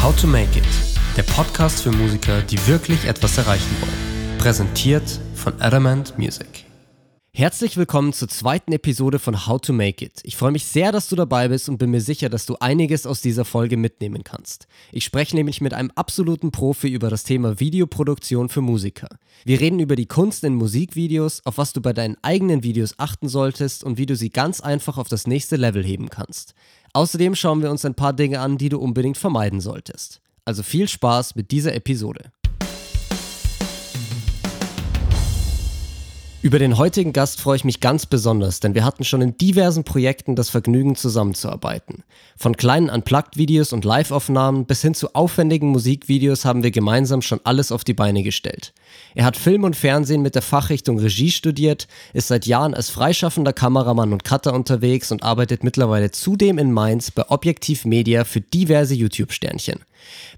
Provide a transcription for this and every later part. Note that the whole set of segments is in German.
How to Make It, der Podcast für Musiker, die wirklich etwas erreichen wollen. Präsentiert von Adamant Music. Herzlich willkommen zur zweiten Episode von How to Make It. Ich freue mich sehr, dass du dabei bist und bin mir sicher, dass du einiges aus dieser Folge mitnehmen kannst. Ich spreche nämlich mit einem absoluten Profi über das Thema Videoproduktion für Musiker. Wir reden über die Kunst in Musikvideos, auf was du bei deinen eigenen Videos achten solltest und wie du sie ganz einfach auf das nächste Level heben kannst. Außerdem schauen wir uns ein paar Dinge an, die du unbedingt vermeiden solltest. Also viel Spaß mit dieser Episode. Über den heutigen Gast freue ich mich ganz besonders, denn wir hatten schon in diversen Projekten das Vergnügen zusammenzuarbeiten. Von kleinen Unplugged-Videos und Live-Aufnahmen bis hin zu aufwendigen Musikvideos haben wir gemeinsam schon alles auf die Beine gestellt. Er hat Film und Fernsehen mit der Fachrichtung Regie studiert, ist seit Jahren als freischaffender Kameramann und Cutter unterwegs und arbeitet mittlerweile zudem in Mainz bei Objektiv Media für diverse YouTube-Sternchen.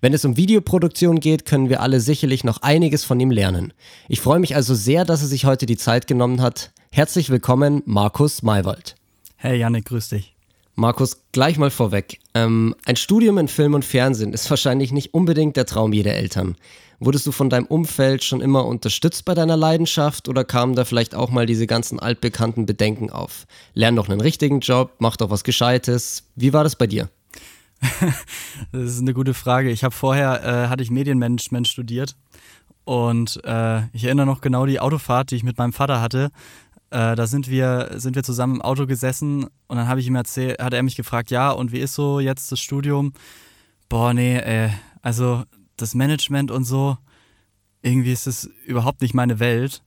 Wenn es um Videoproduktion geht, können wir alle sicherlich noch einiges von ihm lernen. Ich freue mich also sehr, dass er sich heute die Zeit genommen hat. Herzlich willkommen, Markus Maywald. Hey Janik, grüß dich. Markus, gleich mal vorweg. Ähm, ein Studium in Film und Fernsehen ist wahrscheinlich nicht unbedingt der Traum jeder Eltern. Wurdest du von deinem Umfeld schon immer unterstützt bei deiner Leidenschaft oder kamen da vielleicht auch mal diese ganzen altbekannten Bedenken auf? Lern doch einen richtigen Job, mach doch was Gescheites. Wie war das bei dir? das ist eine gute Frage. Ich habe vorher, äh, hatte ich Medienmanagement studiert und äh, ich erinnere noch genau die Autofahrt, die ich mit meinem Vater hatte. Äh, da sind wir, sind wir zusammen im Auto gesessen und dann habe ich ihm erzählt, hat er mich gefragt, ja, und wie ist so jetzt das Studium? Boah, nee, äh, also das Management und so, irgendwie ist es überhaupt nicht meine Welt.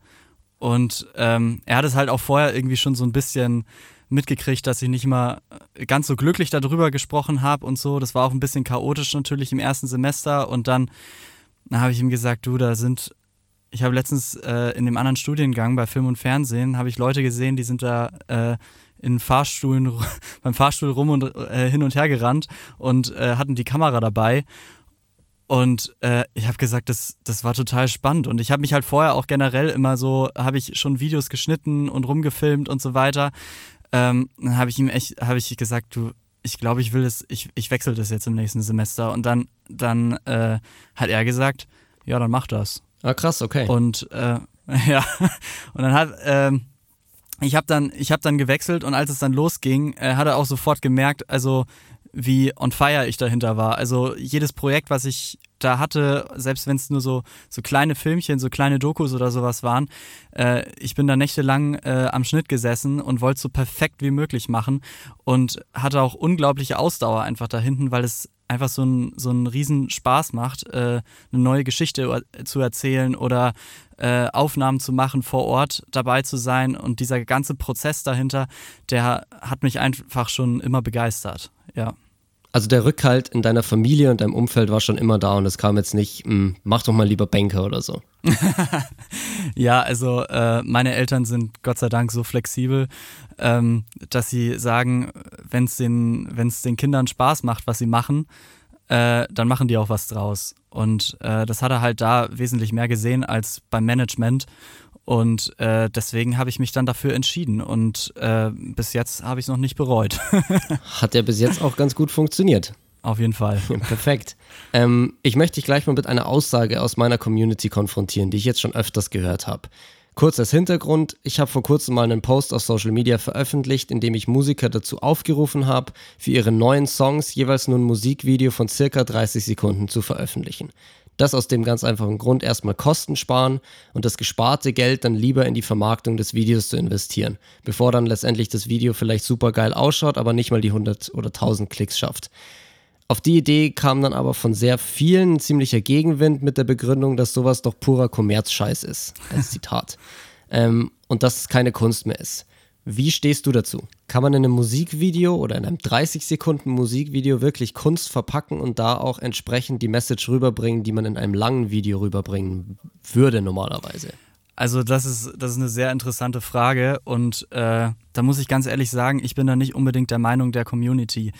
Und ähm, er hat es halt auch vorher irgendwie schon so ein bisschen mitgekriegt, dass ich nicht mal ganz so glücklich darüber gesprochen habe und so. Das war auch ein bisschen chaotisch natürlich im ersten Semester. Und dann, dann habe ich ihm gesagt, du, da sind, ich habe letztens äh, in dem anderen Studiengang bei Film und Fernsehen, habe ich Leute gesehen, die sind da äh, in Fahrstuhlen, beim Fahrstuhl rum und äh, hin und her gerannt und äh, hatten die Kamera dabei. Und äh, ich habe gesagt, das, das war total spannend. Und ich habe mich halt vorher auch generell immer so, habe ich schon Videos geschnitten und rumgefilmt und so weiter. Ähm, dann habe ich ihm echt, habe ich gesagt, du, ich glaube, ich will das, ich, ich wechsle das jetzt im nächsten Semester. Und dann, dann äh, hat er gesagt, ja, dann mach das. Ah, krass, okay. Und äh, ja, und dann hat, ähm, ich habe dann, ich habe dann gewechselt und als es dann losging, äh, hat er auch sofort gemerkt, also wie on fire ich dahinter war. Also jedes Projekt, was ich da hatte, selbst wenn es nur so, so kleine Filmchen, so kleine Dokus oder sowas waren, äh, ich bin da nächtelang äh, am Schnitt gesessen und wollte so perfekt wie möglich machen und hatte auch unglaubliche Ausdauer einfach da hinten, weil es einfach so ein, so ein riesen Spaß macht, äh, eine neue Geschichte zu erzählen oder äh, Aufnahmen zu machen, vor Ort dabei zu sein und dieser ganze Prozess dahinter, der hat mich einfach schon immer begeistert, ja. Also der Rückhalt in deiner Familie und deinem Umfeld war schon immer da und es kam jetzt nicht, hm, mach doch mal lieber Banker oder so. ja, also äh, meine Eltern sind Gott sei Dank so flexibel, ähm, dass sie sagen, wenn es den, den Kindern Spaß macht, was sie machen, äh, dann machen die auch was draus. Und äh, das hat er halt da wesentlich mehr gesehen als beim Management. Und äh, deswegen habe ich mich dann dafür entschieden und äh, bis jetzt habe ich es noch nicht bereut. Hat ja bis jetzt auch ganz gut funktioniert. Auf jeden Fall. Perfekt. Ähm, ich möchte dich gleich mal mit einer Aussage aus meiner Community konfrontieren, die ich jetzt schon öfters gehört habe. Kurz als Hintergrund, ich habe vor kurzem mal einen Post auf Social Media veröffentlicht, in dem ich Musiker dazu aufgerufen habe, für ihre neuen Songs jeweils nur ein Musikvideo von circa 30 Sekunden zu veröffentlichen. Das aus dem ganz einfachen Grund erstmal Kosten sparen und das gesparte Geld dann lieber in die Vermarktung des Videos zu investieren, bevor dann letztendlich das Video vielleicht super geil ausschaut, aber nicht mal die 100 oder 1000 Klicks schafft. Auf die Idee kam dann aber von sehr vielen ziemlicher Gegenwind mit der Begründung, dass sowas doch purer Kommerzscheiß ist, als Zitat. ähm, und dass es keine Kunst mehr ist. Wie stehst du dazu? Kann man in einem Musikvideo oder in einem 30 Sekunden Musikvideo wirklich Kunst verpacken und da auch entsprechend die Message rüberbringen, die man in einem langen Video rüberbringen würde normalerweise? Also das ist, das ist eine sehr interessante Frage und äh, da muss ich ganz ehrlich sagen, ich bin da nicht unbedingt der Meinung der Community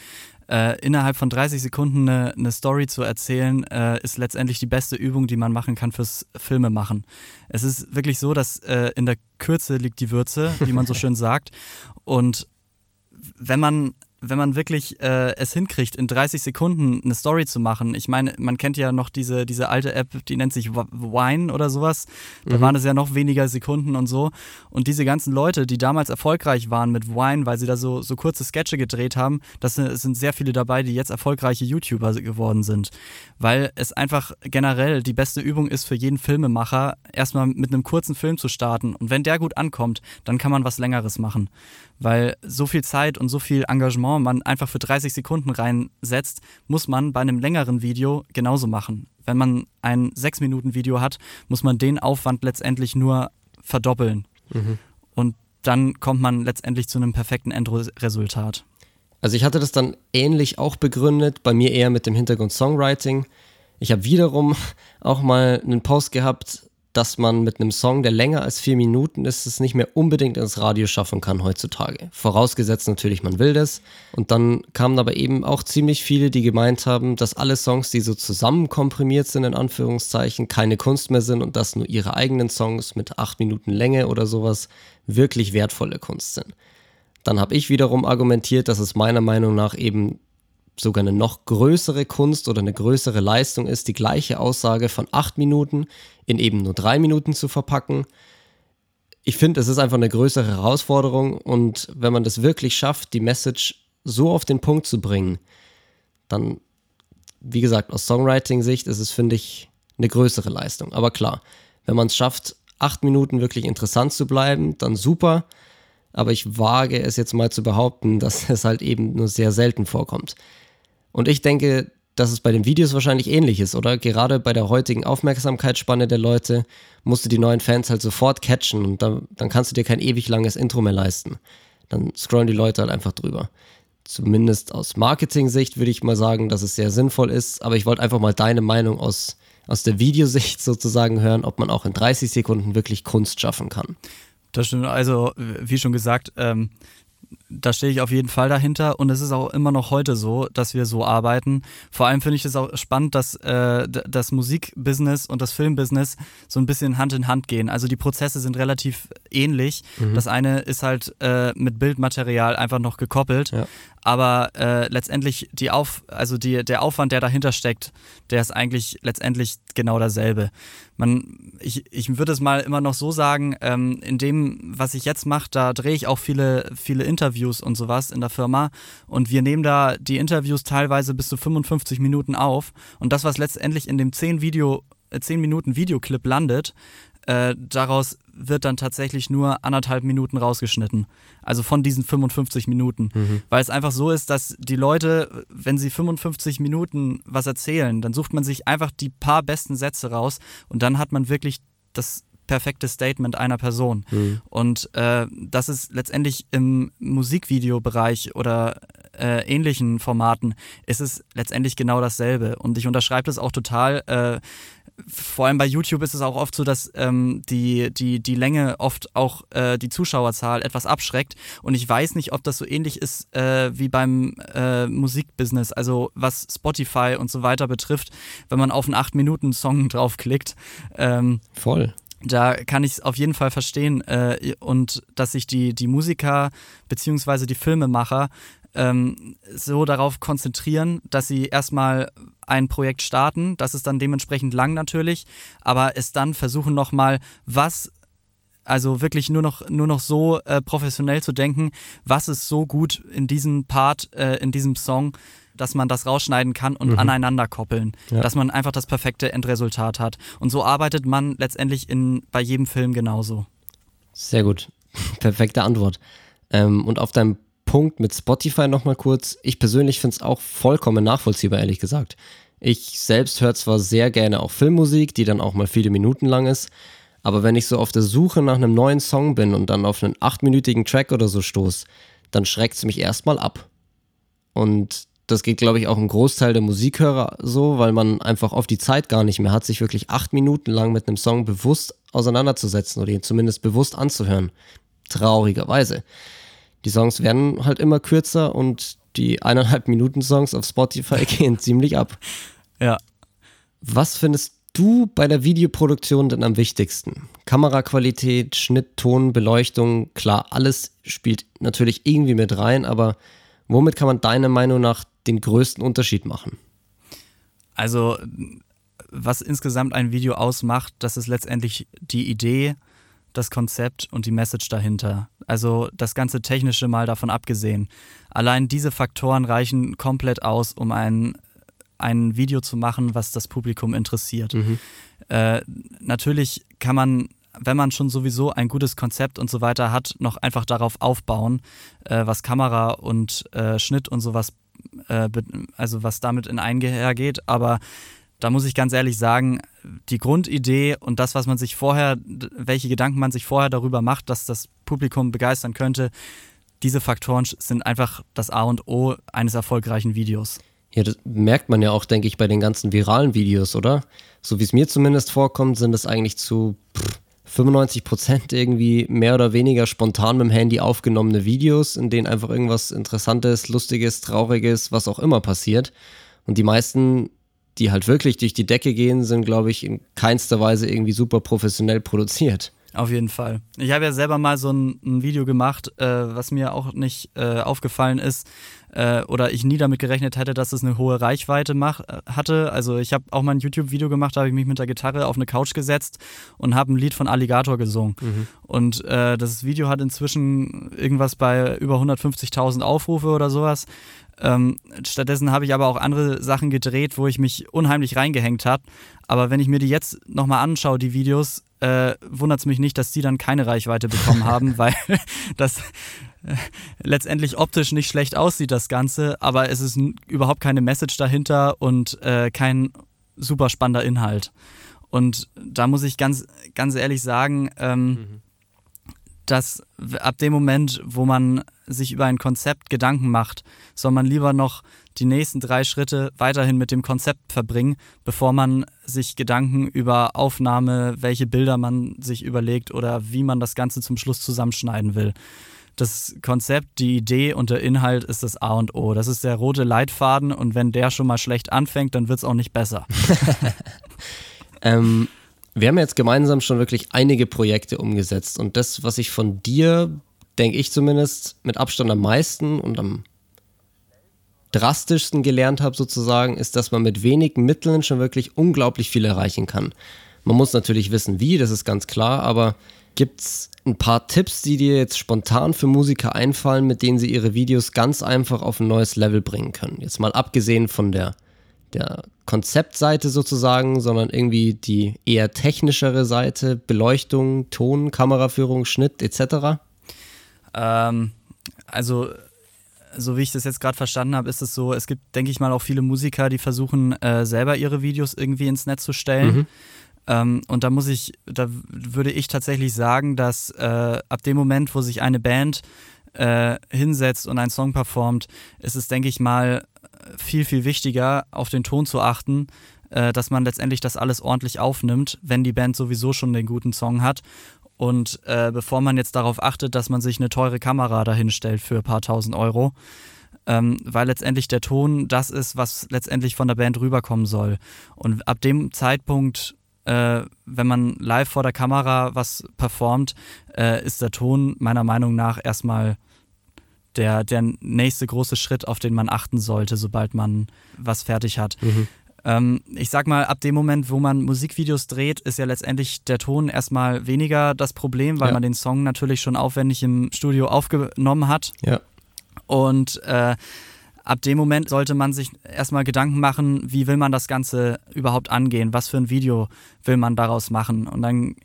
äh, innerhalb von 30 Sekunden eine, eine Story zu erzählen, äh, ist letztendlich die beste Übung, die man machen kann fürs Filme machen. Es ist wirklich so, dass äh, in der Kürze liegt die Würze, wie man so schön sagt. Und wenn man wenn man wirklich äh, es hinkriegt, in 30 Sekunden eine Story zu machen. Ich meine, man kennt ja noch diese, diese alte App, die nennt sich Wine oder sowas. Da mhm. waren es ja noch weniger Sekunden und so. Und diese ganzen Leute, die damals erfolgreich waren mit Wine, weil sie da so, so kurze Sketche gedreht haben, das sind, sind sehr viele dabei, die jetzt erfolgreiche YouTuber geworden sind. Weil es einfach generell die beste Übung ist für jeden Filmemacher, erstmal mit einem kurzen Film zu starten. Und wenn der gut ankommt, dann kann man was Längeres machen weil so viel Zeit und so viel Engagement man einfach für 30 Sekunden reinsetzt, muss man bei einem längeren Video genauso machen. Wenn man ein 6-Minuten-Video hat, muss man den Aufwand letztendlich nur verdoppeln. Mhm. Und dann kommt man letztendlich zu einem perfekten Endresultat. Also ich hatte das dann ähnlich auch begründet, bei mir eher mit dem Hintergrund Songwriting. Ich habe wiederum auch mal einen Post gehabt, dass man mit einem Song, der länger als vier Minuten ist, es nicht mehr unbedingt ins Radio schaffen kann heutzutage. Vorausgesetzt natürlich, man will das. Und dann kamen aber eben auch ziemlich viele, die gemeint haben, dass alle Songs, die so zusammen komprimiert sind, in Anführungszeichen, keine Kunst mehr sind und dass nur ihre eigenen Songs mit acht Minuten Länge oder sowas wirklich wertvolle Kunst sind. Dann habe ich wiederum argumentiert, dass es meiner Meinung nach eben sogar eine noch größere Kunst oder eine größere Leistung ist, die gleiche Aussage von acht Minuten in eben nur drei Minuten zu verpacken. Ich finde, es ist einfach eine größere Herausforderung und wenn man das wirklich schafft, die Message so auf den Punkt zu bringen, dann, wie gesagt, aus Songwriting-Sicht ist es, finde ich, eine größere Leistung. Aber klar, wenn man es schafft, acht Minuten wirklich interessant zu bleiben, dann super. Aber ich wage es jetzt mal zu behaupten, dass es halt eben nur sehr selten vorkommt. Und ich denke, dass es bei den Videos wahrscheinlich ähnlich ist, oder? Gerade bei der heutigen Aufmerksamkeitsspanne der Leute musst du die neuen Fans halt sofort catchen und dann, dann kannst du dir kein ewig langes Intro mehr leisten. Dann scrollen die Leute halt einfach drüber. Zumindest aus Marketing-Sicht würde ich mal sagen, dass es sehr sinnvoll ist, aber ich wollte einfach mal deine Meinung aus, aus der Videosicht sozusagen hören, ob man auch in 30 Sekunden wirklich Kunst schaffen kann. Das stimmt. Also, wie schon gesagt, ähm, da stehe ich auf jeden Fall dahinter und es ist auch immer noch heute so, dass wir so arbeiten. Vor allem finde ich es auch spannend, dass äh, das Musikbusiness und das Filmbusiness so ein bisschen Hand in Hand gehen. Also die Prozesse sind relativ ähnlich. Mhm. Das eine ist halt äh, mit Bildmaterial einfach noch gekoppelt. Ja aber äh, letztendlich die Auf, also die, der Aufwand, der dahinter steckt, der ist eigentlich letztendlich genau dasselbe. Man, ich, ich würde es mal immer noch so sagen, ähm, in dem, was ich jetzt mache, da drehe ich auch viele, viele Interviews und sowas in der Firma und wir nehmen da die Interviews teilweise bis zu 55 Minuten auf und das, was letztendlich in dem 10 Video 10 äh, Minuten Videoclip landet, äh, daraus wird dann tatsächlich nur anderthalb Minuten rausgeschnitten. Also von diesen 55 Minuten. Mhm. Weil es einfach so ist, dass die Leute, wenn sie 55 Minuten was erzählen, dann sucht man sich einfach die paar besten Sätze raus und dann hat man wirklich das perfekte Statement einer Person. Mhm. Und äh, das ist letztendlich im Musikvideobereich oder äh, ähnlichen Formaten ist es letztendlich genau dasselbe. Und ich unterschreibe das auch total. Äh, vor allem bei YouTube ist es auch oft so, dass ähm, die, die, die Länge oft auch äh, die Zuschauerzahl etwas abschreckt. Und ich weiß nicht, ob das so ähnlich ist äh, wie beim äh, Musikbusiness, also was Spotify und so weiter betrifft, wenn man auf einen 8-Minuten-Song draufklickt. Ähm, Voll. Da kann ich es auf jeden Fall verstehen äh, und dass sich die, die Musiker bzw. die Filmemacher ähm, so darauf konzentrieren, dass sie erstmal ein Projekt starten. Das ist dann dementsprechend lang natürlich, aber es dann versuchen nochmal, was also wirklich nur noch, nur noch so äh, professionell zu denken, was ist so gut in diesem Part, äh, in diesem Song, dass man das rausschneiden kann und mhm. aneinander koppeln, ja. dass man einfach das perfekte Endresultat hat. Und so arbeitet man letztendlich in, bei jedem Film genauso. Sehr gut. Perfekte Antwort. Ähm, und auf deinem Punkt mit Spotify nochmal kurz. Ich persönlich finde es auch vollkommen nachvollziehbar, ehrlich gesagt. Ich selbst höre zwar sehr gerne auch Filmmusik, die dann auch mal viele Minuten lang ist, aber wenn ich so auf der Suche nach einem neuen Song bin und dann auf einen achtminütigen Track oder so stoße, dann schreckt es mich erstmal ab. Und das geht, glaube ich, auch ein Großteil der Musikhörer so, weil man einfach oft die Zeit gar nicht mehr hat, sich wirklich acht Minuten lang mit einem Song bewusst auseinanderzusetzen oder ihn zumindest bewusst anzuhören. Traurigerweise. Die Songs werden halt immer kürzer und die eineinhalb Minuten Songs auf Spotify gehen ziemlich ab. Ja. Was findest du bei der Videoproduktion denn am wichtigsten? Kameraqualität, Schnitt, Ton, Beleuchtung, klar, alles spielt natürlich irgendwie mit rein, aber Womit kann man deiner Meinung nach den größten Unterschied machen? Also, was insgesamt ein Video ausmacht, das ist letztendlich die Idee, das Konzept und die Message dahinter. Also das ganze Technische mal davon abgesehen. Allein diese Faktoren reichen komplett aus, um ein, ein Video zu machen, was das Publikum interessiert. Mhm. Äh, natürlich kann man, wenn man schon sowieso ein gutes Konzept und so weiter hat, noch einfach darauf aufbauen, äh, was Kamera und äh, Schnitt und sowas, äh, also was damit in einhergeht. Aber da muss ich ganz ehrlich sagen, die Grundidee und das, was man sich vorher, welche Gedanken man sich vorher darüber macht, dass das Publikum begeistern könnte, diese Faktoren sind einfach das A und O eines erfolgreichen Videos. Ja, das merkt man ja auch, denke ich, bei den ganzen viralen Videos, oder? So wie es mir zumindest vorkommt, sind es eigentlich zu 95 Prozent irgendwie mehr oder weniger spontan mit dem Handy aufgenommene Videos, in denen einfach irgendwas Interessantes, Lustiges, Trauriges, was auch immer passiert. Und die meisten die halt wirklich durch die Decke gehen, sind, glaube ich, in keinster Weise irgendwie super professionell produziert. Auf jeden Fall. Ich habe ja selber mal so ein, ein Video gemacht, äh, was mir auch nicht äh, aufgefallen ist äh, oder ich nie damit gerechnet hätte, dass es eine hohe Reichweite mach, äh, hatte. Also ich habe auch mal ein YouTube-Video gemacht, da habe ich mich mit der Gitarre auf eine Couch gesetzt und habe ein Lied von Alligator gesungen. Mhm. Und äh, das Video hat inzwischen irgendwas bei über 150.000 Aufrufe oder sowas. Ähm, stattdessen habe ich aber auch andere Sachen gedreht, wo ich mich unheimlich reingehängt habe. Aber wenn ich mir die jetzt nochmal anschaue, die Videos, äh, wundert es mich nicht, dass die dann keine Reichweite bekommen haben, weil das äh, letztendlich optisch nicht schlecht aussieht, das Ganze, aber es ist überhaupt keine Message dahinter und äh, kein super spannender Inhalt. Und da muss ich ganz, ganz ehrlich sagen, ähm, mhm dass ab dem Moment, wo man sich über ein Konzept Gedanken macht, soll man lieber noch die nächsten drei Schritte weiterhin mit dem Konzept verbringen, bevor man sich Gedanken über Aufnahme, welche Bilder man sich überlegt oder wie man das Ganze zum Schluss zusammenschneiden will. Das Konzept, die Idee und der Inhalt ist das A und O. Das ist der rote Leitfaden und wenn der schon mal schlecht anfängt, dann wird es auch nicht besser. ähm, wir haben jetzt gemeinsam schon wirklich einige Projekte umgesetzt und das, was ich von dir, denke ich zumindest, mit Abstand am meisten und am drastischsten gelernt habe sozusagen, ist, dass man mit wenigen Mitteln schon wirklich unglaublich viel erreichen kann. Man muss natürlich wissen, wie, das ist ganz klar, aber gibt es ein paar Tipps, die dir jetzt spontan für Musiker einfallen, mit denen sie ihre Videos ganz einfach auf ein neues Level bringen können? Jetzt mal abgesehen von der der Konzeptseite sozusagen, sondern irgendwie die eher technischere Seite, Beleuchtung, Ton, Kameraführung, Schnitt etc.? Ähm, also so wie ich das jetzt gerade verstanden habe, ist es so, es gibt, denke ich mal, auch viele Musiker, die versuchen, äh, selber ihre Videos irgendwie ins Netz zu stellen. Mhm. Ähm, und da muss ich, da würde ich tatsächlich sagen, dass äh, ab dem Moment, wo sich eine Band äh, hinsetzt und einen Song performt, ist es, denke ich mal, viel, viel wichtiger, auf den Ton zu achten, äh, dass man letztendlich das alles ordentlich aufnimmt, wenn die Band sowieso schon den guten Song hat. Und äh, bevor man jetzt darauf achtet, dass man sich eine teure Kamera dahinstellt für ein paar tausend Euro, ähm, weil letztendlich der Ton das ist, was letztendlich von der Band rüberkommen soll. Und ab dem Zeitpunkt, äh, wenn man live vor der Kamera was performt, äh, ist der Ton meiner Meinung nach erstmal der, der nächste große Schritt, auf den man achten sollte, sobald man was fertig hat. Mhm. Ähm, ich sag mal, ab dem Moment, wo man Musikvideos dreht, ist ja letztendlich der Ton erstmal weniger das Problem, weil ja. man den Song natürlich schon aufwendig im Studio aufgenommen hat. Ja. Und äh, ab dem Moment sollte man sich erstmal Gedanken machen, wie will man das Ganze überhaupt angehen, was für ein Video will man daraus machen. Und dann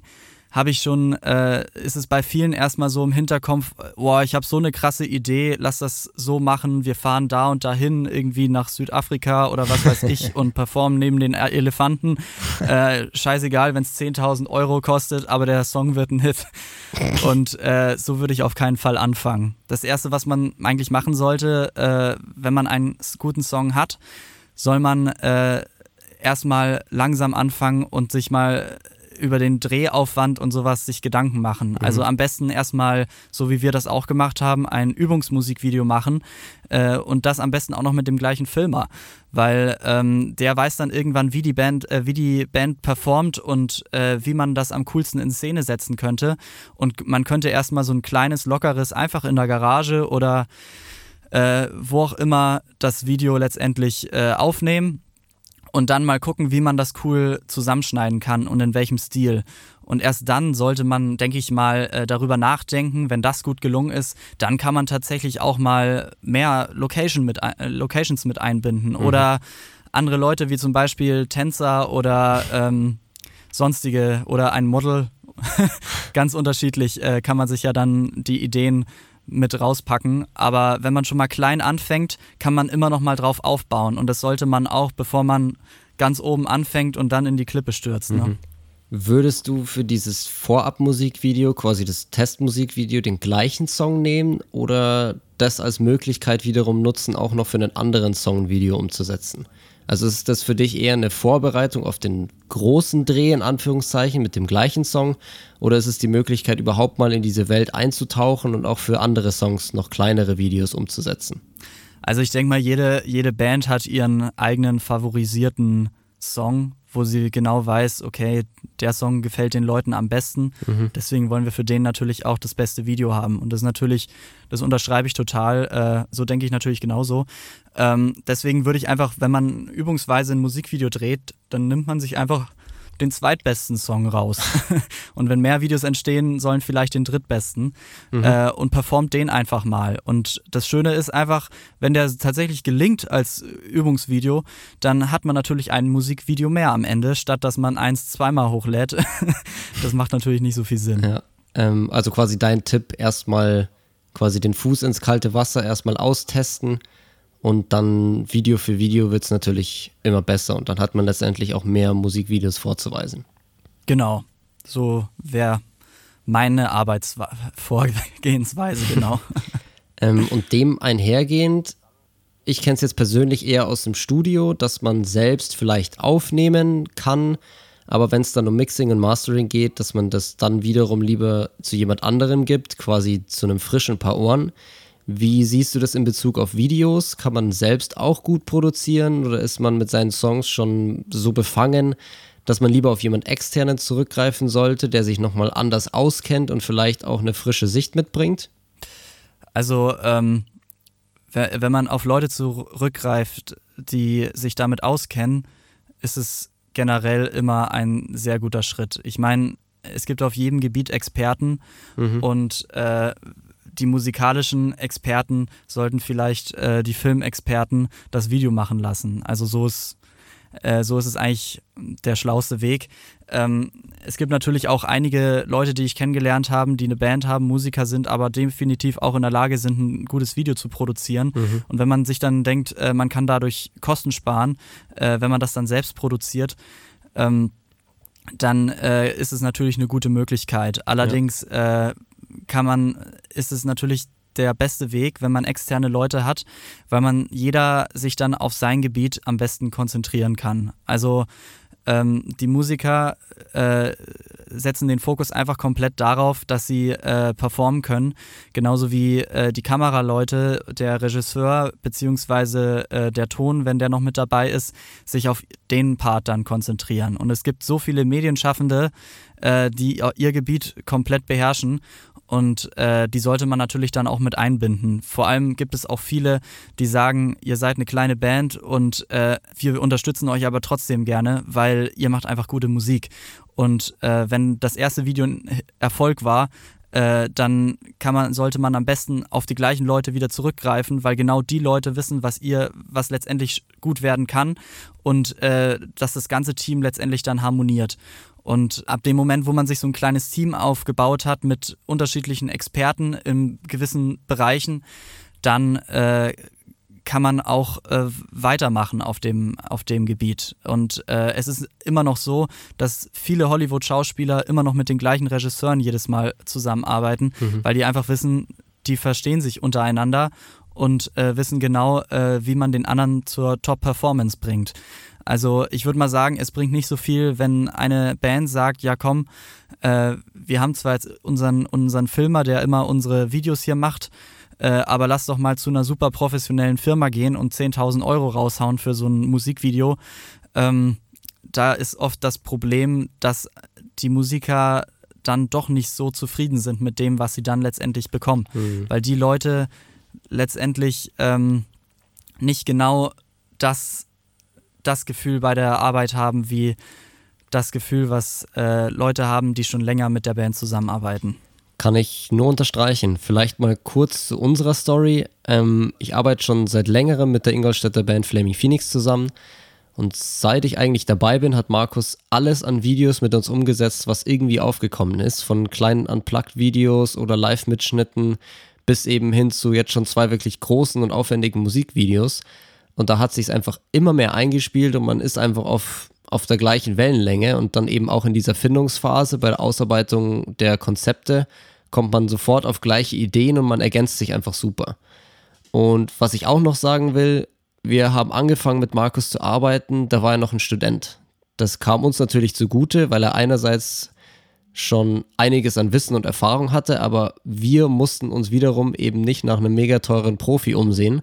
habe ich schon, äh, ist es bei vielen erstmal so im Hinterkopf, boah, ich habe so eine krasse Idee, lass das so machen, wir fahren da und dahin irgendwie nach Südafrika oder was weiß ich und performen neben den Elefanten. Äh, scheißegal, wenn es 10.000 Euro kostet, aber der Song wird ein Hit. Und äh, so würde ich auf keinen Fall anfangen. Das Erste, was man eigentlich machen sollte, äh, wenn man einen guten Song hat, soll man äh, erstmal langsam anfangen und sich mal über den Drehaufwand und sowas sich Gedanken machen. Mhm. Also am besten erstmal, so wie wir das auch gemacht haben, ein Übungsmusikvideo machen äh, und das am besten auch noch mit dem gleichen Filmer, weil ähm, der weiß dann irgendwann, wie die Band, äh, wie die Band performt und äh, wie man das am coolsten in Szene setzen könnte. Und man könnte erstmal so ein kleines, lockeres, einfach in der Garage oder äh, wo auch immer das Video letztendlich äh, aufnehmen und dann mal gucken, wie man das cool zusammenschneiden kann und in welchem Stil. Und erst dann sollte man, denke ich mal, äh, darüber nachdenken, wenn das gut gelungen ist, dann kann man tatsächlich auch mal mehr Location mit, äh, Locations mit einbinden mhm. oder andere Leute wie zum Beispiel Tänzer oder ähm, sonstige oder ein Model. Ganz unterschiedlich äh, kann man sich ja dann die Ideen mit rauspacken. Aber wenn man schon mal klein anfängt, kann man immer noch mal drauf aufbauen. Und das sollte man auch, bevor man ganz oben anfängt und dann in die Klippe stürzt. Ne? Mhm. Würdest du für dieses Vorab-Musikvideo, quasi das Testmusikvideo, den gleichen Song nehmen oder das als Möglichkeit wiederum nutzen, auch noch für einen anderen Song ein Video umzusetzen? Also ist das für dich eher eine Vorbereitung auf den großen Dreh, in Anführungszeichen, mit dem gleichen Song? Oder ist es die Möglichkeit, überhaupt mal in diese Welt einzutauchen und auch für andere Songs noch kleinere Videos umzusetzen? Also ich denke mal, jede, jede Band hat ihren eigenen favorisierten Song, wo sie genau weiß, okay, der Song gefällt den Leuten am besten. Mhm. Deswegen wollen wir für den natürlich auch das beste Video haben. Und das natürlich, das unterschreibe ich total. Äh, so denke ich natürlich genauso. Ähm, deswegen würde ich einfach, wenn man übungsweise ein Musikvideo dreht, dann nimmt man sich einfach den zweitbesten Song raus. und wenn mehr Videos entstehen, sollen vielleicht den drittbesten. Mhm. Äh, und performt den einfach mal. Und das Schöne ist einfach, wenn der tatsächlich gelingt als Übungsvideo, dann hat man natürlich ein Musikvideo mehr am Ende, statt dass man eins zweimal hochlädt. das macht natürlich nicht so viel Sinn. Ja. Ähm, also quasi dein Tipp, erstmal quasi den Fuß ins kalte Wasser erstmal austesten und dann Video für Video wird es natürlich immer besser und dann hat man letztendlich auch mehr Musikvideos vorzuweisen. Genau, so wäre meine Arbeitsvorgehensweise, genau. ähm, und dem einhergehend, ich kenne es jetzt persönlich eher aus dem Studio, dass man selbst vielleicht aufnehmen kann, aber wenn es dann um Mixing und Mastering geht, dass man das dann wiederum lieber zu jemand anderem gibt, quasi zu einem frischen Paar Ohren. Wie siehst du das in Bezug auf Videos? Kann man selbst auch gut produzieren oder ist man mit seinen Songs schon so befangen, dass man lieber auf jemand externen zurückgreifen sollte, der sich nochmal anders auskennt und vielleicht auch eine frische Sicht mitbringt? Also, ähm, wenn man auf Leute zurückgreift, die sich damit auskennen, ist es generell immer ein sehr guter Schritt. Ich meine, es gibt auf jedem Gebiet Experten mhm. und äh, die musikalischen Experten sollten vielleicht äh, die Filmexperten das Video machen lassen. Also so ist, äh, so ist es eigentlich der schlauste Weg. Ähm, es gibt natürlich auch einige Leute, die ich kennengelernt habe, die eine Band haben, Musiker sind, aber definitiv auch in der Lage sind, ein gutes Video zu produzieren. Mhm. Und wenn man sich dann denkt, äh, man kann dadurch Kosten sparen, äh, wenn man das dann selbst produziert, ähm, dann äh, ist es natürlich eine gute Möglichkeit. Allerdings ja. äh, kann man, ist es natürlich der beste Weg, wenn man externe Leute hat, weil man jeder sich dann auf sein Gebiet am besten konzentrieren kann. Also ähm, die Musiker äh, setzen den Fokus einfach komplett darauf, dass sie äh, performen können, genauso wie äh, die Kameraleute, der Regisseur beziehungsweise äh, der Ton, wenn der noch mit dabei ist, sich auf den Part dann konzentrieren. Und es gibt so viele Medienschaffende, äh, die ihr Gebiet komplett beherrschen und äh, die sollte man natürlich dann auch mit einbinden. Vor allem gibt es auch viele, die sagen, ihr seid eine kleine Band und äh, wir unterstützen euch aber trotzdem gerne, weil ihr macht einfach gute Musik. Und äh, wenn das erste Video ein Erfolg war, äh, dann kann man, sollte man am besten auf die gleichen Leute wieder zurückgreifen, weil genau die Leute wissen, was ihr, was letztendlich gut werden kann und äh, dass das ganze Team letztendlich dann harmoniert. Und ab dem Moment, wo man sich so ein kleines Team aufgebaut hat mit unterschiedlichen Experten in gewissen Bereichen, dann äh, kann man auch äh, weitermachen auf dem, auf dem Gebiet. Und äh, es ist immer noch so, dass viele Hollywood-Schauspieler immer noch mit den gleichen Regisseuren jedes Mal zusammenarbeiten, mhm. weil die einfach wissen, die verstehen sich untereinander und äh, wissen genau, äh, wie man den anderen zur Top-Performance bringt. Also ich würde mal sagen, es bringt nicht so viel, wenn eine Band sagt, ja komm, äh, wir haben zwar jetzt unseren, unseren Filmer, der immer unsere Videos hier macht, äh, aber lass doch mal zu einer super professionellen Firma gehen und 10.000 Euro raushauen für so ein Musikvideo. Ähm, da ist oft das Problem, dass die Musiker dann doch nicht so zufrieden sind mit dem, was sie dann letztendlich bekommen. Mhm. Weil die Leute, letztendlich ähm, nicht genau das, das Gefühl bei der Arbeit haben, wie das Gefühl, was äh, Leute haben, die schon länger mit der Band zusammenarbeiten. Kann ich nur unterstreichen. Vielleicht mal kurz zu unserer Story. Ähm, ich arbeite schon seit längerem mit der Ingolstädter Band Flaming Phoenix zusammen. Und seit ich eigentlich dabei bin, hat Markus alles an Videos mit uns umgesetzt, was irgendwie aufgekommen ist. Von kleinen Unplugged-Videos oder Live-Mitschnitten bis eben hin zu jetzt schon zwei wirklich großen und aufwendigen Musikvideos. Und da hat sich einfach immer mehr eingespielt und man ist einfach auf, auf der gleichen Wellenlänge und dann eben auch in dieser Findungsphase bei der Ausarbeitung der Konzepte kommt man sofort auf gleiche Ideen und man ergänzt sich einfach super. Und was ich auch noch sagen will, wir haben angefangen mit Markus zu arbeiten, da war er noch ein Student. Das kam uns natürlich zugute, weil er einerseits schon einiges an Wissen und Erfahrung hatte, aber wir mussten uns wiederum eben nicht nach einem mega teuren Profi umsehen.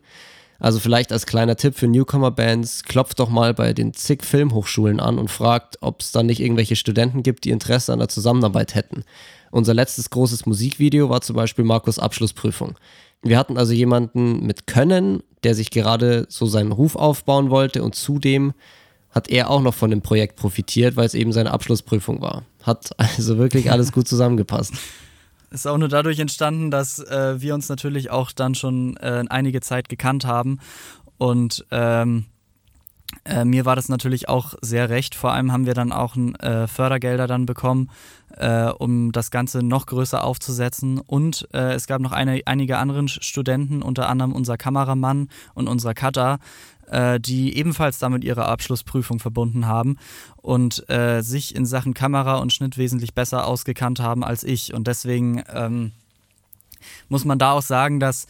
Also vielleicht als kleiner Tipp für Newcomer-Bands, klopft doch mal bei den zig Filmhochschulen an und fragt, ob es da nicht irgendwelche Studenten gibt, die Interesse an der Zusammenarbeit hätten. Unser letztes großes Musikvideo war zum Beispiel Markus Abschlussprüfung. Wir hatten also jemanden mit Können, der sich gerade so seinen Ruf aufbauen wollte und zudem hat er auch noch von dem Projekt profitiert, weil es eben seine Abschlussprüfung war. Hat also wirklich alles gut zusammengepasst. Ist auch nur dadurch entstanden, dass äh, wir uns natürlich auch dann schon äh, einige Zeit gekannt haben. Und ähm, äh, mir war das natürlich auch sehr recht. Vor allem haben wir dann auch äh, Fördergelder dann bekommen, äh, um das Ganze noch größer aufzusetzen. Und äh, es gab noch eine, einige andere Studenten, unter anderem unser Kameramann und unser Cutter, äh, die ebenfalls damit ihre Abschlussprüfung verbunden haben und äh, sich in Sachen Kamera und Schnitt wesentlich besser ausgekannt haben als ich. Und deswegen ähm, muss man da auch sagen, dass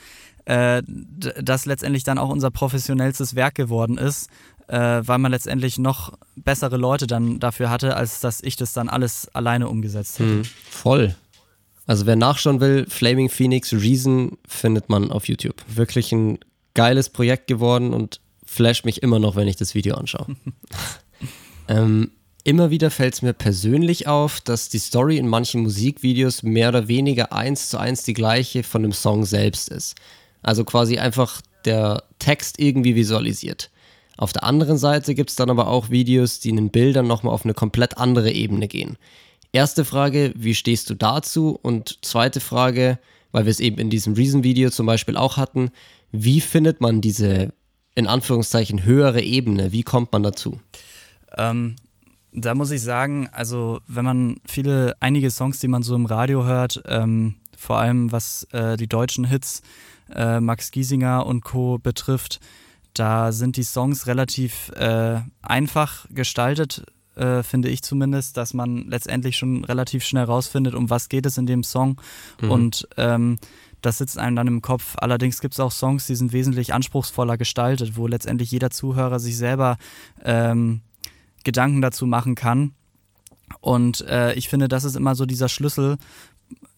das letztendlich dann auch unser professionellstes Werk geworden ist, äh, weil man letztendlich noch bessere Leute dann dafür hatte, als dass ich das dann alles alleine umgesetzt hätte. Mhm. Voll. Also wer nachschauen will, Flaming Phoenix Reason findet man auf YouTube. Wirklich ein geiles Projekt geworden und flasht mich immer noch, wenn ich das Video anschaue. ähm, immer wieder fällt es mir persönlich auf, dass die Story in manchen Musikvideos mehr oder weniger eins zu eins die gleiche von dem Song selbst ist. Also quasi einfach der Text irgendwie visualisiert. Auf der anderen Seite gibt es dann aber auch Videos, die in den Bildern nochmal auf eine komplett andere Ebene gehen. Erste Frage, wie stehst du dazu? Und zweite Frage, weil wir es eben in diesem Reason-Video zum Beispiel auch hatten, wie findet man diese in Anführungszeichen höhere Ebene? Wie kommt man dazu? Ähm, da muss ich sagen, also wenn man viele, einige Songs, die man so im Radio hört, ähm, vor allem was äh, die deutschen Hits, äh, Max Giesinger und Co. betrifft, da sind die Songs relativ äh, einfach gestaltet, äh, finde ich zumindest, dass man letztendlich schon relativ schnell rausfindet, um was geht es in dem Song. Mhm. Und ähm, das sitzt einem dann im Kopf. Allerdings gibt es auch Songs, die sind wesentlich anspruchsvoller gestaltet, wo letztendlich jeder Zuhörer sich selber ähm, Gedanken dazu machen kann. Und äh, ich finde, das ist immer so dieser Schlüssel,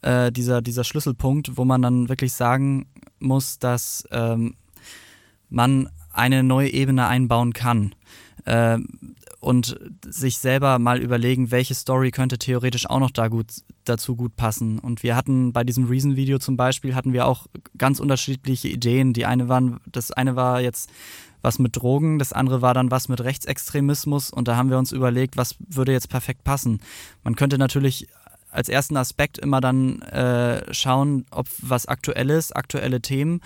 äh, dieser, dieser Schlüsselpunkt, wo man dann wirklich sagen muss, dass ähm, man eine neue Ebene einbauen kann. Äh, und sich selber mal überlegen, welche Story könnte theoretisch auch noch da gut, dazu gut passen. Und wir hatten bei diesem Reason-Video zum Beispiel, hatten wir auch ganz unterschiedliche Ideen. Die eine waren, das eine war jetzt was mit Drogen, das andere war dann was mit Rechtsextremismus und da haben wir uns überlegt, was würde jetzt perfekt passen. Man könnte natürlich als ersten Aspekt immer dann äh, schauen, ob was aktuelles, aktuelle Themen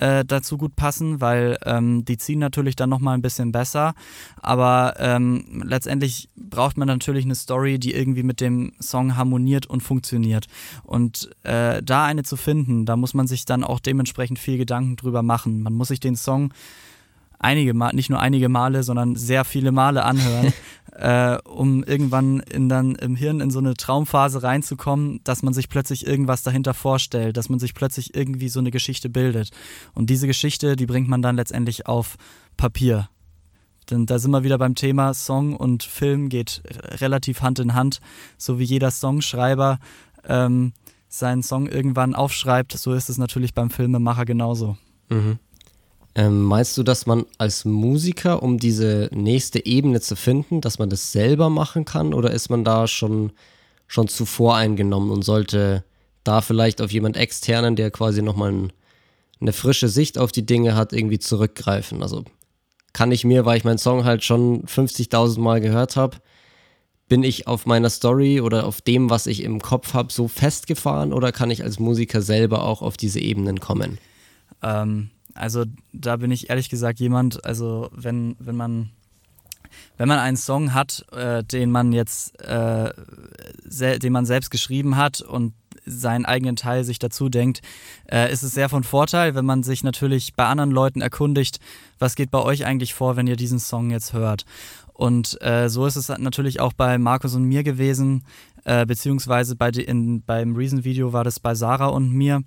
äh, dazu gut passen, weil ähm, die ziehen natürlich dann nochmal ein bisschen besser. Aber ähm, letztendlich braucht man natürlich eine Story, die irgendwie mit dem Song harmoniert und funktioniert. Und äh, da eine zu finden, da muss man sich dann auch dementsprechend viel Gedanken drüber machen. Man muss sich den Song einige Mal, nicht nur einige Male, sondern sehr viele Male anhören, äh, um irgendwann in dann im Hirn in so eine Traumphase reinzukommen, dass man sich plötzlich irgendwas dahinter vorstellt, dass man sich plötzlich irgendwie so eine Geschichte bildet. Und diese Geschichte, die bringt man dann letztendlich auf Papier. Denn da sind wir wieder beim Thema Song und Film geht relativ Hand in Hand, so wie jeder Songschreiber ähm, seinen Song irgendwann aufschreibt, so ist es natürlich beim Filmemacher genauso. Mhm. Ähm, meinst du, dass man als Musiker, um diese nächste Ebene zu finden, dass man das selber machen kann oder ist man da schon, schon zu voreingenommen und sollte da vielleicht auf jemand externen, der quasi nochmal einen, eine frische Sicht auf die Dinge hat, irgendwie zurückgreifen. Also kann ich mir, weil ich meinen Song halt schon 50.000 Mal gehört habe, bin ich auf meiner Story oder auf dem, was ich im Kopf habe, so festgefahren oder kann ich als Musiker selber auch auf diese Ebenen kommen? Ähm, also da bin ich ehrlich gesagt jemand, also wenn, wenn man wenn man einen Song hat, äh, den man jetzt, äh, den man selbst geschrieben hat und seinen eigenen Teil sich dazu denkt, äh, ist es sehr von Vorteil, wenn man sich natürlich bei anderen Leuten erkundigt, was geht bei euch eigentlich vor, wenn ihr diesen Song jetzt hört. Und äh, so ist es natürlich auch bei Markus und mir gewesen, äh, beziehungsweise bei in, beim Reason-Video war das bei Sarah und mir.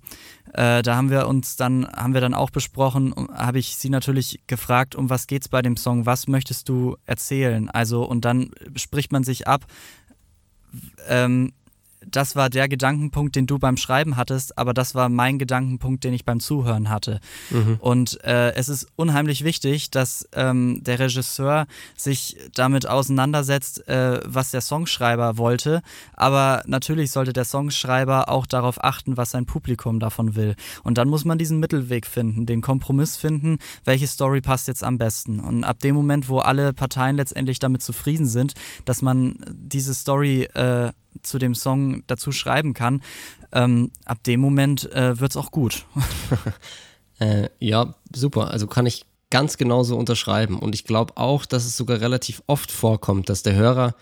Äh, da haben wir uns dann, haben wir dann auch besprochen, habe ich sie natürlich gefragt, um was geht's bei dem Song, was möchtest du erzählen? Also, und dann spricht man sich ab, ähm, das war der Gedankenpunkt, den du beim Schreiben hattest, aber das war mein Gedankenpunkt, den ich beim Zuhören hatte. Mhm. Und äh, es ist unheimlich wichtig, dass ähm, der Regisseur sich damit auseinandersetzt, äh, was der Songschreiber wollte. Aber natürlich sollte der Songschreiber auch darauf achten, was sein Publikum davon will. Und dann muss man diesen Mittelweg finden, den Kompromiss finden, welche Story passt jetzt am besten. Und ab dem Moment, wo alle Parteien letztendlich damit zufrieden sind, dass man diese Story äh, zu dem Song dazu schreiben kann, ähm, ab dem Moment äh, wird es auch gut. äh, ja, super. Also kann ich ganz genauso unterschreiben. Und ich glaube auch, dass es sogar relativ oft vorkommt, dass der Hörer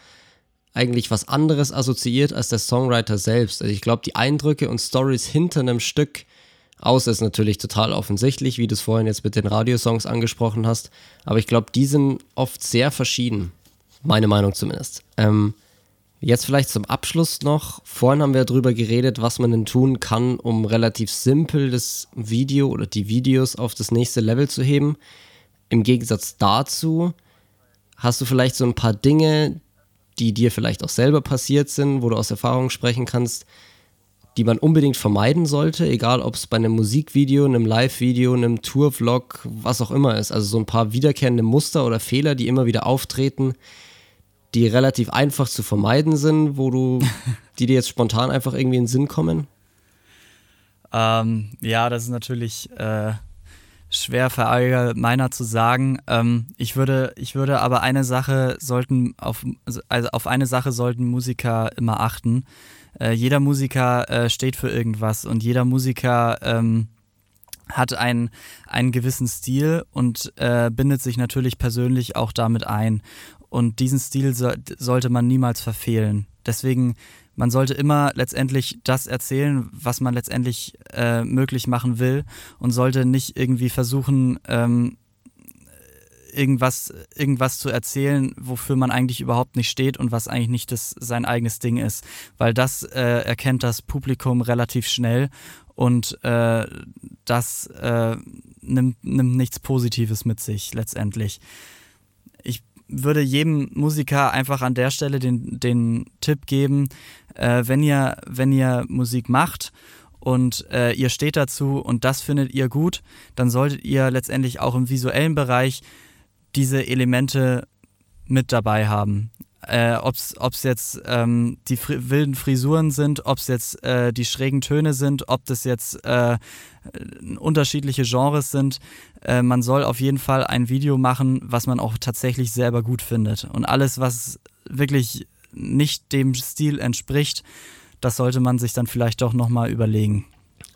eigentlich was anderes assoziiert als der Songwriter selbst. Also ich glaube, die Eindrücke und Stories hinter einem Stück, außer ist natürlich total offensichtlich, wie du es vorhin jetzt mit den Radiosongs angesprochen hast, aber ich glaube, die sind oft sehr verschieden. Meine Meinung zumindest. Ähm, Jetzt vielleicht zum Abschluss noch. Vorhin haben wir darüber geredet, was man denn tun kann, um relativ simpel das Video oder die Videos auf das nächste Level zu heben. Im Gegensatz dazu hast du vielleicht so ein paar Dinge, die dir vielleicht auch selber passiert sind, wo du aus Erfahrung sprechen kannst, die man unbedingt vermeiden sollte, egal ob es bei einem Musikvideo, einem Live-Video, einem Tour-Vlog, was auch immer ist. Also so ein paar wiederkehrende Muster oder Fehler, die immer wieder auftreten, die relativ einfach zu vermeiden sind, wo du, die dir jetzt spontan einfach irgendwie in den Sinn kommen? Ähm, ja, das ist natürlich äh, schwer verallgemeiner zu sagen. Ähm, ich würde, ich würde aber eine Sache sollten auf, also auf eine Sache sollten Musiker immer achten. Äh, jeder Musiker äh, steht für irgendwas und jeder Musiker ähm, hat einen, einen gewissen Stil und äh, bindet sich natürlich persönlich auch damit ein. Und diesen Stil so, sollte man niemals verfehlen. Deswegen, man sollte immer letztendlich das erzählen, was man letztendlich äh, möglich machen will und sollte nicht irgendwie versuchen, ähm, irgendwas, irgendwas zu erzählen, wofür man eigentlich überhaupt nicht steht und was eigentlich nicht das, sein eigenes Ding ist. Weil das äh, erkennt das Publikum relativ schnell und äh, das äh, nimmt, nimmt nichts Positives mit sich letztendlich würde jedem Musiker einfach an der Stelle den, den Tipp geben, äh, wenn, ihr, wenn ihr Musik macht und äh, ihr steht dazu und das findet ihr gut, dann solltet ihr letztendlich auch im visuellen Bereich diese Elemente mit dabei haben äh, ob es jetzt ähm, die fri wilden Frisuren sind, ob es jetzt äh, die schrägen Töne sind, ob das jetzt äh, unterschiedliche Genres sind. Äh, man soll auf jeden Fall ein Video machen, was man auch tatsächlich selber gut findet. Und alles, was wirklich nicht dem Stil entspricht, das sollte man sich dann vielleicht doch nochmal überlegen.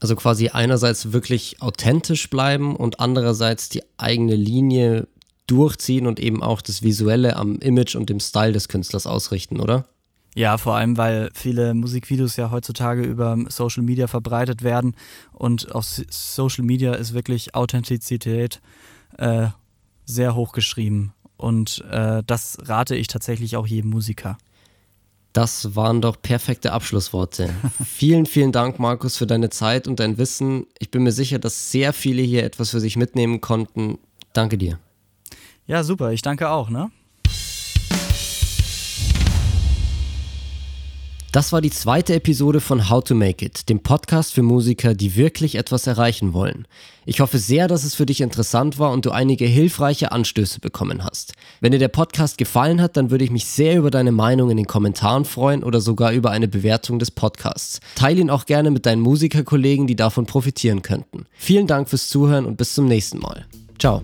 Also quasi einerseits wirklich authentisch bleiben und andererseits die eigene Linie durchziehen und eben auch das Visuelle am Image und dem Style des Künstlers ausrichten, oder? Ja, vor allem, weil viele Musikvideos ja heutzutage über Social Media verbreitet werden und auf Social Media ist wirklich Authentizität äh, sehr hoch geschrieben und äh, das rate ich tatsächlich auch jedem Musiker. Das waren doch perfekte Abschlussworte. vielen, vielen Dank, Markus, für deine Zeit und dein Wissen. Ich bin mir sicher, dass sehr viele hier etwas für sich mitnehmen konnten. Danke dir. Ja, super. Ich danke auch, ne? Das war die zweite Episode von How to Make It, dem Podcast für Musiker, die wirklich etwas erreichen wollen. Ich hoffe sehr, dass es für dich interessant war und du einige hilfreiche Anstöße bekommen hast. Wenn dir der Podcast gefallen hat, dann würde ich mich sehr über deine Meinung in den Kommentaren freuen oder sogar über eine Bewertung des Podcasts. Teile ihn auch gerne mit deinen Musikerkollegen, die davon profitieren könnten. Vielen Dank fürs Zuhören und bis zum nächsten Mal. Ciao.